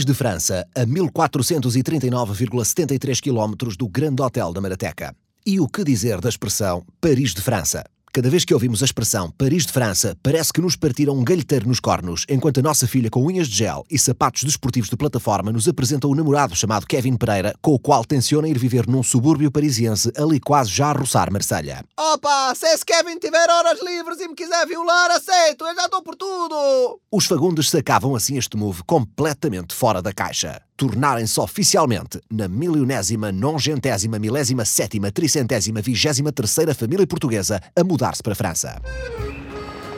Paris de França, a 1439,73 km do Grande Hotel da Marateca. E o que dizer da expressão Paris de França? Cada vez que ouvimos a expressão Paris de França, parece que nos partiram um galheteiro nos cornos, enquanto a nossa filha com unhas de gel e sapatos desportivos de plataforma nos apresenta o um namorado chamado Kevin Pereira, com o qual tenciona ir viver num subúrbio parisiense ali quase já a roçar Marselha. Opa, se esse Kevin tiver horas livres e me quiser violar, aceito, eu já estou por tudo! Os fagundes sacavam assim este move completamente fora da caixa tornarem-se oficialmente na milionésima, nongentésima, milésima, sétima, tricentésima, vigésima terceira família portuguesa a mudar-se para a França.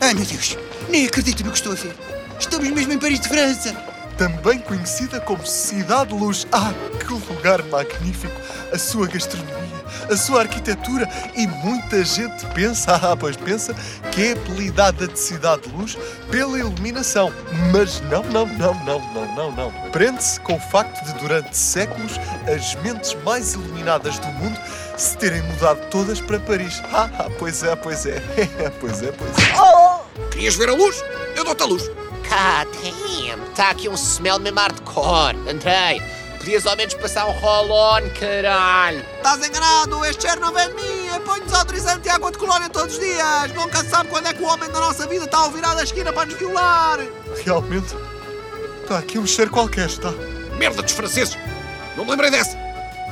Ai meu Deus, nem acredito no que estou a ver. Estamos mesmo em Paris de França. Também conhecida como Cidade de Luz. Ah, que lugar magnífico! A sua gastronomia a sua arquitetura e muita gente pensa, ah, pois pensa, que é apelidada de Cidade de Luz pela iluminação. Mas não, não, não, não, não, não, não. Prende-se com o facto de, durante séculos, as mentes mais iluminadas do mundo se terem mudado todas para Paris. Ah, pois é, pois é, pois é, pois é. Oh! Querias ver a luz? Eu dou-te a luz. God damn, está aqui um smell mesmo hardcore. Andrei, Podias ao menos passar um roll-on, caralho! Estás enganado! Este cheiro não vem de mim! Eu ponho desodorizante e água de colónia todos os dias! Nunca se sabe quando é que o homem da nossa vida está a virar da esquina para nos violar! Realmente, está aqui um cheiro qualquer, está? Merda dos franceses! Não me lembrei dessa!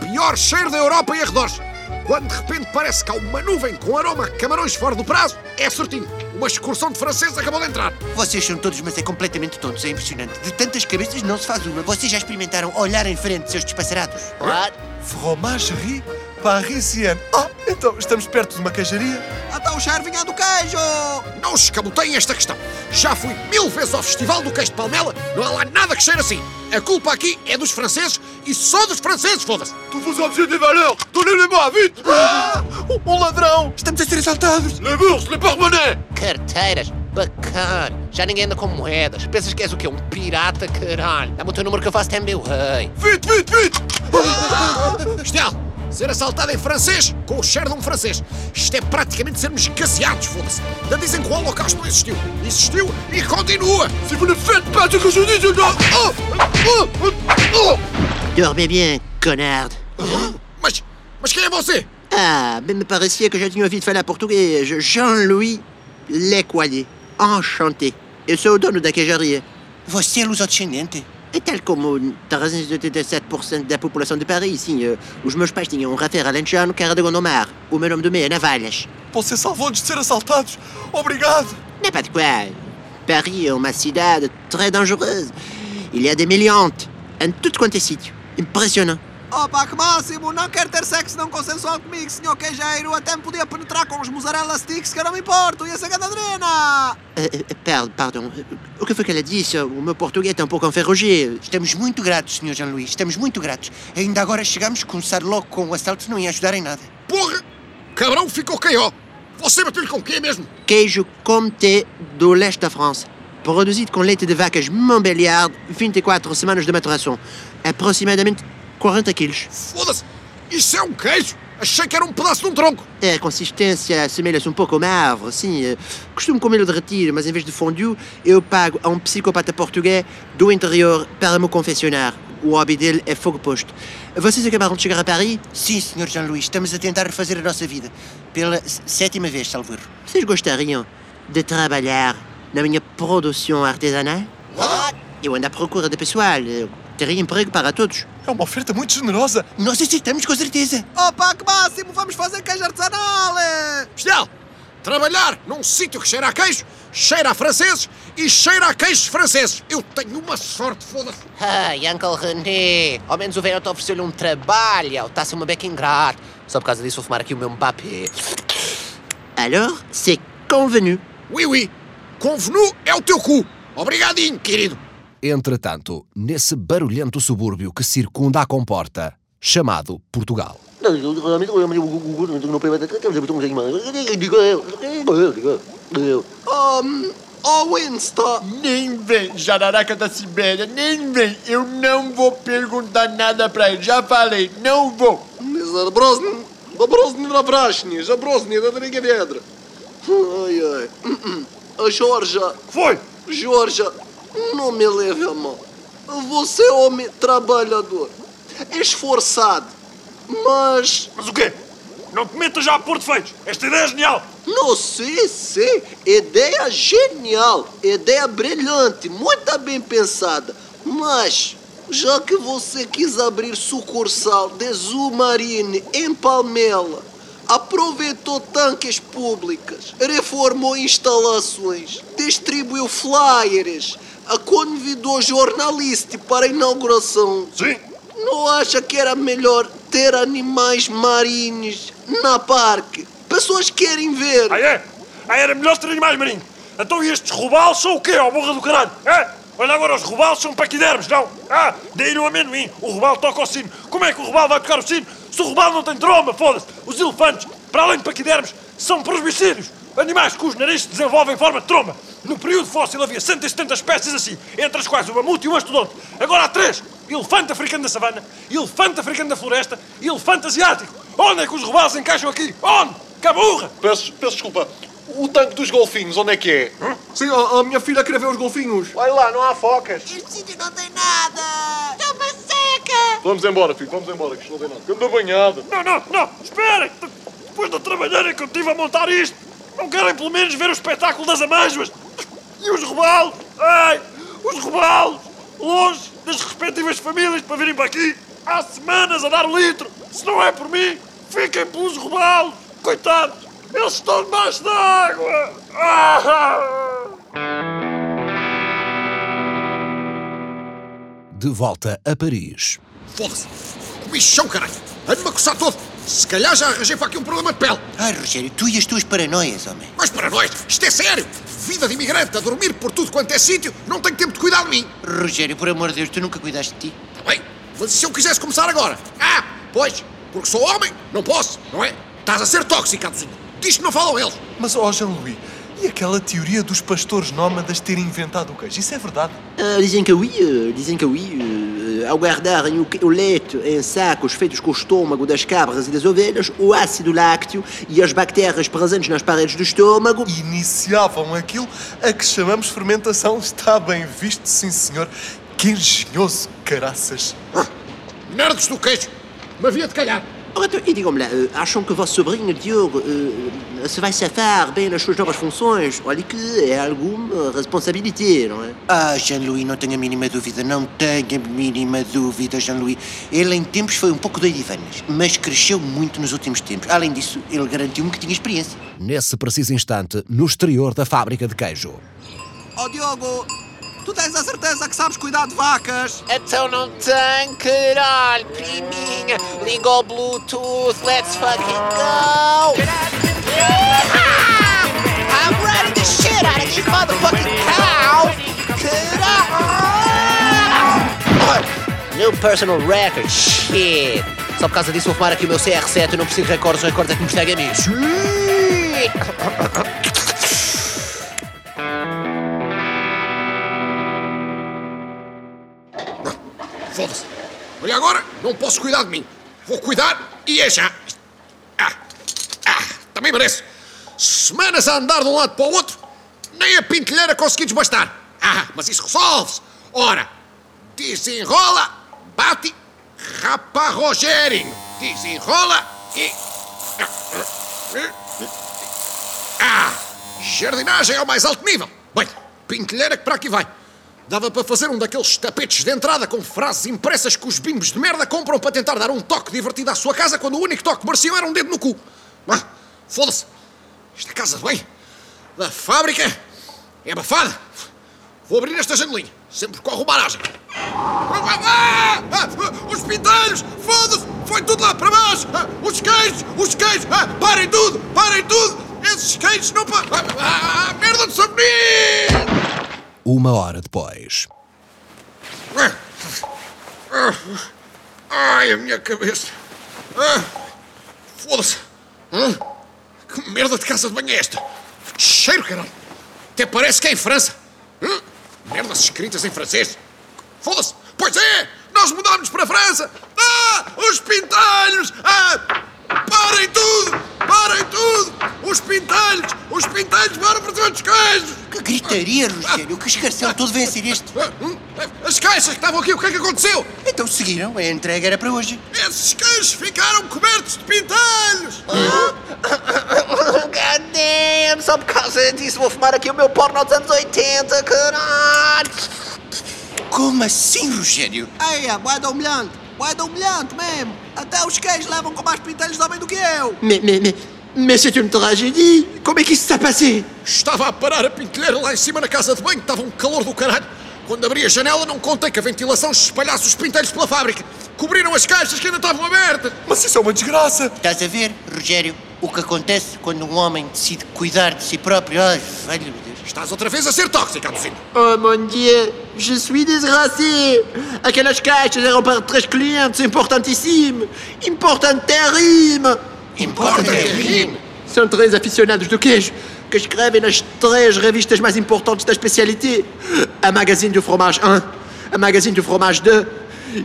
Pior cheiro da Europa e arredores! Quando de repente parece que há uma nuvem com aroma a camarões fora do prazo, é certinho! Uma excursão de franceses acabou de entrar. Vocês são todos, mas é completamente tontos. É impressionante. De tantas cabeças não se faz uma. Vocês já experimentaram olhar em frente, seus despassarados? What? Fromagerie parisienne. Ah, então estamos perto de uma queijaria? Até o cheiro vinha do queijo! Não escamoteiem esta questão. Já fui mil vezes ao Festival do Queijo de Palmela, não há lá nada que cheire assim. A culpa aqui é dos franceses e só dos franceses, foda-se. Tu vos objet des valeurs, donnez-les-moi, vite! Ah, um ladrão! Estamos a ser assaltados! Les bourses, les porte-monnaies! Carteiras, bacana. Já ninguém anda com moedas. Pensas que és o quê? Um pirata, caralho. Dá-me o teu número que eu faço até meu rei. Vite, vite, vite! Bestial! Ser assaltado em francês com o cheiro de um francês. Isto é praticamente sermos gaseados, foda-se. Ainda dizem que o Holocausto não existiu. Existiu e continua. Se vous ne faites pas ce que je dis, je. Oh, oh, oh, Dormez bien, connard. Mas, mas quem é você? Ah, bem me parecia que já tinha ouvido falar português. Jean-Louis Lecoyer. Enchanté. Eu sou o dono da queijaria. Você é luso-descendente? É tal como 387% da população de Paris, sim. Uh, os meus pais tinham um Rafael Alentejano que era de Gondomar. O meu nome do meio é Navalhas. Você salvou-nos de ser assaltados. Obrigado. É pas de quoi. Paris é uma cidade très dangereuse. Il y a des miliantes em tudo quanto é sítio. Impressionante. Opa, que máximo! Não quero ter sexo não consensual comigo, senhor queijeiro! Até me podia penetrar com os mussarela sticks que eu não me importo! Ia ser gadadrena! Uh, perdão, pardon. O que foi que ela disse? O meu português é um pouco enferrugé. Estamos muito gratos, senhor Jean-Louis. Estamos muito gratos. Ainda agora chegamos, começar logo com o assalto não ia ajudar em nada. Porra! Cabrão ficou ó! Você bateu-lhe com o quê mesmo? Queijo Comté do leste da França. Produzido com leite de vacas Montbéliard, 24 semanas de maturação. Aproximadamente 40 quilos. Foda-se! Isso é um queijo! Achei que era um pedaço de um tronco! É, a consistência assemelha-se um pouco a uma árvore, sim. Eh, costumo comê-lo derretido, mas em vez de fondue, eu pago a um psicopata português do interior para me confessionar. O hobby dele é fogo posto. Vocês acabaram de chegar a Paris? Sim, Sr. Jean-Louis. Estamos a tentar refazer a nossa vida. Pela sétima vez, salvo Vocês gostariam de trabalhar na minha produção artesanal? What? Eu ando à procura de pessoal. Teria emprego para todos. É uma oferta muito generosa. Nós aceitamos com certeza. Opa, que máximo! Vamos fazer queijo artesanal! Bestial! Trabalhar num sítio que cheira a queijo, cheira a franceses e cheira a queijos franceses. Eu tenho uma sorte, foda-se. Ai, Uncle René, ao menos o velho ofereceu-lhe um trabalho. Está-se uma beca ingrato. Só por causa disso vou fumar aqui o meu Mbappé. Alors, c'est convenu. Oui, oui. Convenu é o teu cu. Obrigadinho, querido Entretanto, nesse barulhento subúrbio que circunda a comporta, chamado Portugal. Um, oh, Winston! Nem vem, Jararaca da Sibéria, nem vem. Eu não vou perguntar nada pra ele. Já falei, não vou. Забросни, забросни на брашні, забросни на дороге ведра. Ai, ai. Jorge. Foi! Jorge, não me leve a mão. Você é homem trabalhador, esforçado, mas Mas o quê? Não te metas já a pôr defeitos. Esta ideia é genial. Não sei, sei. Ideia genial, ideia brilhante, muito bem pensada. Mas, já que você quis abrir sucursal de Zumarine em Palmela, aproveitou tanques públicas, reformou instalações, distribuiu flyers, a convidou jornalista para a inauguração. Sim. Não acha que era melhor ter animais marinhos na parque? Pessoas querem ver. Ah, é? Ah, era melhor ter animais marinhos. Então estes robalos são o quê, ó borra do caralho? É? Olha agora, os robalos são paquidermos, não? Ah, daí no amendoim. O robalo toca o sino. Como é que o robalo vai tocar o sino se o robalo não tem tromba, foda-se? Os elefantes, para além de paquidermos, são prosbicídios. Animais cujos narizes se desenvolvem em forma de tromba. No período fóssil havia 170 espécies assim, entre as quais o mamute e o mastodonte. Agora há três. Elefante africano da savana, elefante africano da floresta e elefante asiático. Onde é que os robalos encaixam aqui? Onde? Caburra! Peço, peço desculpa. O tanque dos golfinhos, onde é que é? Sim, a, a minha filha quer ver os golfinhos. Olha lá, não há focas. Este sítio não tem nada! Está uma seca! Vamos embora, filho, vamos embora, que isto não tem nada. Anda banhado. Não, não, não, esperem! Depois da trabalheira que eu tive a montar isto, não querem pelo menos ver o espetáculo das amêijoas? E os robalos? Ai, os robalos! Longe das respectivas famílias para virem para aqui há semanas a dar o litro! Se não é por mim, fiquem pelos robalos! Coitados, eles estão debaixo d'água! Ah! De volta a Paris. Foda-se! O bichão, caralho! Ando-me a coçar todo! Se calhar já arranjei para aqui um problema de pele! Ai, Rogério, tu e as tuas paranoias, homem. Mas para nós, isto é sério! Vida de imigrante a dormir por tudo quanto é sítio, não tenho tempo de cuidar de mim! Rogério, por amor de Deus, tu nunca cuidaste de ti? Está bem, mas e se eu quisesse começar agora? Ah, pois, porque sou homem, não posso, não é? Estás a ser tóxico, Aduzinho. Disto não falam eles. Mas, ó, Jean-Louis, e aquela teoria dos pastores nómadas terem inventado o queijo? Isso é verdade? Ah, dizem que oui, ah, dizem que oui. ah, ao guardarem o, leite em sacos feitos com o estômago das cabras e das ovelhas, o ácido lácteo e as bactérias presentes nas paredes do estômago. Iniciavam aquilo a que chamamos fermentação. Está bem visto, sim, senhor. Que engenhoso, caraças. Nerdos do queijo. Me havia de calhar. Então, e digam-me lá, ah, acham que o vosso sobrinho Diogo ah, se vai safar bem nas suas novas funções? Olha que é alguma responsabilidade, não é? Ah, Jean-Louis, não tenho a mínima dúvida, não tenho a mínima dúvida, Jean-Louis. Ele em tempos foi um pouco doidivanas, mas cresceu muito nos últimos tempos. Além disso, ele garantiu-me que tinha experiência. Nesse preciso instante, no exterior da fábrica de queijo. Ó Diogo, tu tens a certeza que sabes cuidar de vacas? Então não tem, caralho, priminha. Liga o Bluetooth, let's fucking go! I'm riding the shit out of these motherfucking cows! Caralho! New personal record, shit! Só por causa disso vou fumar aqui o meu CR7 e não preciso de recordes, recordes é que me estraga a mim. Shit! Foda-se. Olha agora, não posso cuidar de mim. Vou cuidar e é já. Ah, ah, também merece. Semanas a andar de um lado para o outro, nem a pintelheira consegui desbastar. Ah, mas isso resolve-se. Ora, desenrola, bate, rapa Rogério. Desenrola e... Ah, jardinagem ao mais alto nível. Bem, pintelheira que para aqui vai. Dava para fazer um daqueles tapetes de entrada com frases impressas que os bimbos de merda compram para tentar dar um toque divertido à sua casa quando o único toque que era um dedo no cu. Foda-se. Esta casa de bem, da fábrica, é abafada. Vou abrir esta janelinha, sempre com a arrumaragem. Ah, ah, os pintelhos, foda-se, foi tudo lá para baixo. Ah, os queijos, os queijos, ah, parem tudo, parem tudo. Esses queijos não ah, ah, merda de sabonete! Uma hora depois. Ai, a minha cabeça. Ah, Foda-se. Que merda de casa de banho é esta? Que cheiro, caralho. Até parece que é em França. Merdas escritas em francês. Foda-se. Pois é, nós mudámos para a França. Ah, os pintalhos. Ah, parem tudo, parem tudo. Os pintalhos, os pintalhos, bora para todos os queijos. Que gritaria, Rogério! Que escarcel todo vem a ser este! Ah, As caixas que estavam aqui, o que é que aconteceu? Então seguiram, a entrega era para hoje. Esses queijos ficaram cobertos de pintelhos! God damn, só por causa disso vou fumar aqui o meu porno dos anos 80, caralho! Como assim, Rogério? Ei, é moeda humilhante. Moeda humilhante mesmo. Até os queijos levam com mais pintelhos de homem do que eu. Mais, mais, mais, mais c'est une tragédie. Como é que isso está a passar? Estava a parar a pintelheira lá em cima na casa de banho, estava um calor do caralho. Quando abri a janela, não contei que a ventilação espalhasse os pintelhos pela fábrica. Cobriram as caixas que ainda estavam abertas. Mas isso é uma desgraça. Estás a ver, Rogério, o que acontece quando um homem decide cuidar de si próprio? Ai, velho meu Deus. Estás outra vez a ser tóxica, Alucina. Oh mon Dieu, je suis desgracié. Aquelas caixas eram para três clientes importantíssimos. Importantíssimo. Importa-te, São três aficionados do queijo que escrevem nas três revistas mais importantes da especialité. A Magazine du Fromage 1, a Magazine du Fromage 2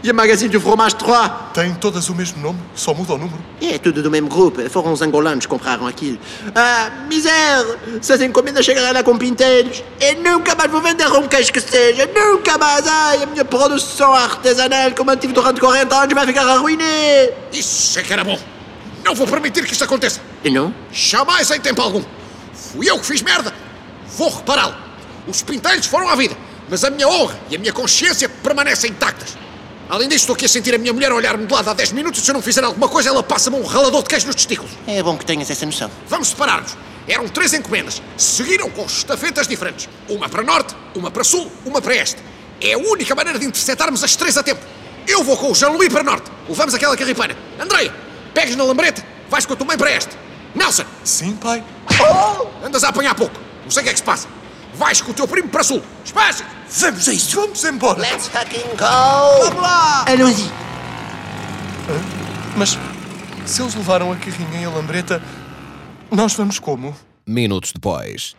e a Magazine du Fromage 3. Têm todas o mesmo nome, só muda o número. É tudo do mesmo grupo. Foram os angolanos que compraram aquilo. Ah, miséria! Se as encomendas chegarem lá com pintelhos, eu nunca mais vou vender um queijo que seja. Nunca mais! Ai, a minha produção artesanal que eu mantive durante 40 anos vai ficar arruinada. Isso é que era bom. Não vou permitir que isto aconteça. E não? Jamais em tempo algum. Fui eu que fiz merda. Vou repará-lo. Os pintelhos foram à vida, mas a minha honra e a minha consciência permanecem intactas. Além disso, estou aqui a sentir a minha mulher olhar-me de lado há 10 minutos e se eu não fizer alguma coisa, ela passa-me um ralador de queijo nos testículos. É bom que tenhas essa noção. Vamos separar-nos. Eram três encomendas. Seguiram com estafetas diferentes. Uma para norte, uma para sul, uma para este. É a única maneira de interceptarmos as três a tempo. Eu vou com o Jean-Louis para norte. Levamos aquela carripana. Andreia, pegas na lambreta, vais com a tua mãe para este. Nelson, Sim, pai. andas a apanhar pouco. Não sei o que é que se passa. Vais com o teu primo para sul. Espaço! Vamos a isso. Vamos embora. Let's fucking go! Vamos lá! Allons-y. Mas se eles levaram a carrinha e a lambreta, nós vamos como? Minutos depois.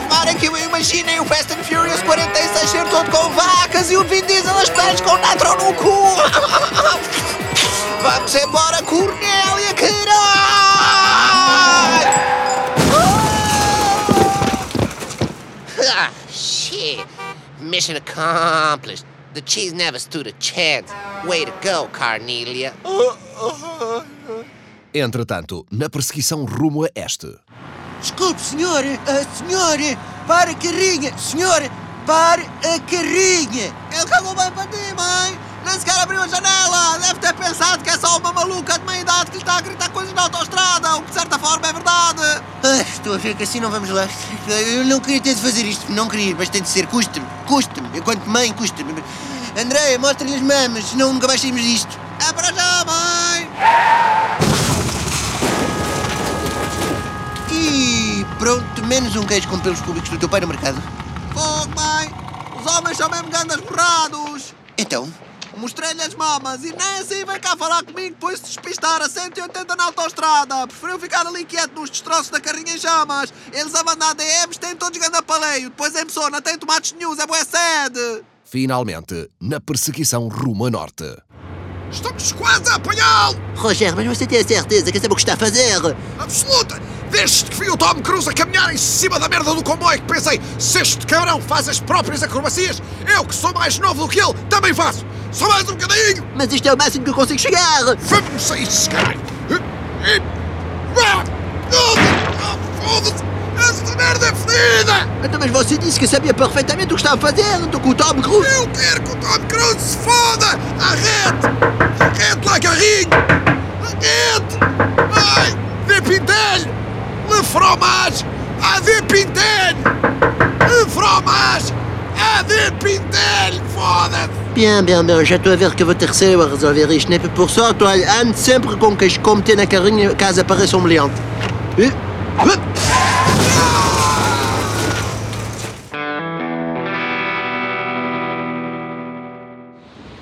Fumar aqui, eu imaginem o Fast and Furious 46 ser todo com vacas e o Vin Diesel nas pernas com nitro no cu! Vamos embora, Cornélia, caralho! Ah, shit. Mission accomplished. The cheese never stood a chance. Way to go, Carnelia. Entretanto, na perseguição rumo a este. Desculpe, senhor. Ah, senhor, pare a carrinha. Senhor, pare a carrinha. Ele cagou bem para ti, mãe. Nem sequer abriu a janela. Deve ter pensado que é só uma maluca de meia idade que lhe está a gritar coisas na autostrada, o que de certa forma é verdade. Ah, estou a ver que assim não vamos lá. Eu não queria ter de fazer isto, não queria, mas tem de ser. Custa-me, custa-me. Enquanto mãe, custa-me. André, mostra-lhe as mamas, senão nunca mais saímos disto. É para já, mãe. E pronto, menos um queijo com pelos cúbicos do teu pai no mercado. Fogo, mãe. Os homens são mesmo grandes borrados. Então, Mostrei-lhe as mamas e nem assim vem cá falar comigo depois de despistar a 180 na autostrada. Preferiu ficar ali quieto nos destroços da carrinha em chamas. Eles a mandar DMs têm todos ganda paleio. Depois em pessoa não tem tomates nenhums, é boa sede. Finalmente, na perseguição rumo a norte. Estamos quase a apanhá-lo! Rogério, mas você tem a certeza que sabe o que está a fazer? Absoluta! Desde que vi o Tom Cruise a caminhar em cima da merda do comboio que pensei, se este cabrão faz as próprias acrobacias, eu que sou mais novo do que ele, também faço! Só mais um bocadinho! Mas isto é o máximo que eu consigo chegar. Vamos a isso, caralho! Foda-se! Esta merda é fedida! Então, mas você disse que sabia perfeitamente o que estava a fazer. Estou com o Tom Cruise. Eu quero que o Tom Cruise se foda! Arrete! Arrete lá, carrinho! Arrete! Ai! Des Pintel! Le fromage! A des Pintel! Le fromage! A des Pintel! Foda-se! Bien, bien, bien. Já estou a ver que vou ter a resolver isto. Nem por sorte, olha, ande sempre com queijo como ter na carrinha caso meliante. Eh, eh.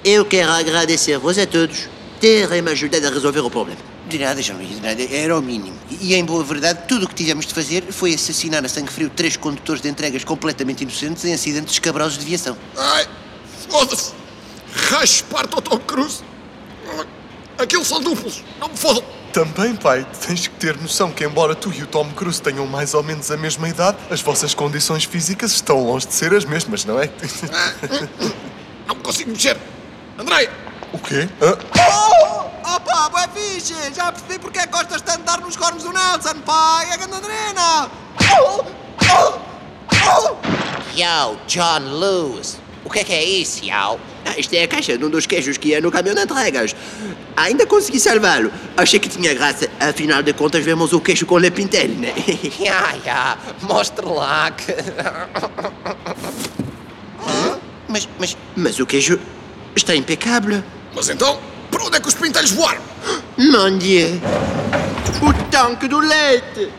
Eu quero agradecer-vos a todos terem-me ajudado a resolver o problema. De nada, João Luís, de nada, era o mínimo. E em boa verdade, tudo o que tivemos de fazer foi assassinar a sangue frio três condutores de entregas completamente inocentes em acidentes escabrosos de viação. Ai! Foda-se! Raspar-te ao Tom Cruise. Aqueles são duplos. Não me fodam. Também, pai, tens que ter noção que, embora tu e o Tom Cruise tenham mais ou menos a mesma idade, as vossas condições físicas estão longe de ser as mesmas, não é? Não me consigo mexer. André, O quê? Ah, Opa, boé fixe! Já percebi porque é que gostas tanto de dar nos cornos do Nelson, pai! É grande adrena! Oh! Oh! Yo, John Lewis. O que é que é isso, yo? Ah, isto é a caixa de um dos queijos que ia no caminhão de entregas. Ainda consegui salvá-lo. Achei que tinha graça. Afinal de contas, vemos o queijo com Le Pintel, né? Ya, ya, mostre lá que... Mas, mas, Mas o queijo está impecável. mas então, para onde é que os pintelhos voaram? Mon Dieu! O tanque do leite!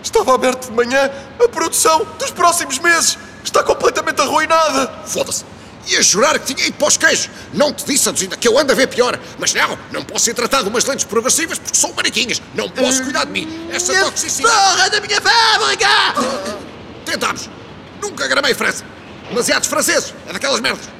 estava aberto de manhã a produção dos próximos meses. Está completamente arruinada. Foda-se. Ia jurar que tinha ido para os queijos. Não te disse, Aduzinda, que eu ando a ver pior. Mas não, não posso ser tratado de umas lentes progressivas porque são mariquinhas. Não posso cuidar de mim. Essa toxicidade... Porra da minha fábrica! Tentámos. Nunca gramei França. Demasiados franceses. É daquelas merdas.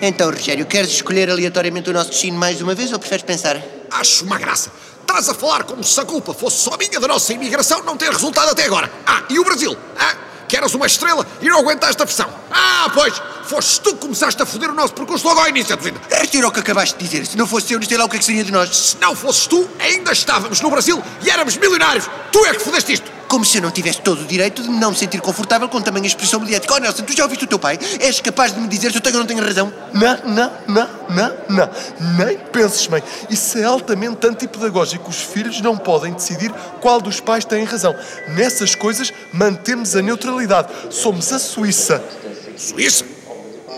Então, Rogério, queres escolher aleatoriamente o nosso destino mais uma vez ou preferes pensar? Acho uma graça. Estás a falar como se a culpa fosse só minha da nossa imigração não ter resultado até agora. Ah, e o Brasil? Ah, que eras uma estrela e não aguentaste a pressão. Ah, pois, foste tu que começaste a foder o nosso percurso logo ao início, Aduzinda. Retira o que acabaste de dizer. Se não fosse eu, não sei lá o que é que seria de nós. Se não fosses tu, ainda estávamos no Brasil e éramos milionários. Tu é que fodeste isto. Como se eu não tivesse todo o direito de não me sentir confortável com tamanha expressão mediática. Oh, Nelson, tu já ouviste o teu pai? És capaz de me dizer se eu tenho ou não tenho razão? Não, não, não, não, não. Nem penses, mãe. Isso é altamente antipedagógico. Os filhos não podem decidir qual dos pais tem razão. Nessas coisas, mantemos a neutralidade. Somos a Suíça. Suíça?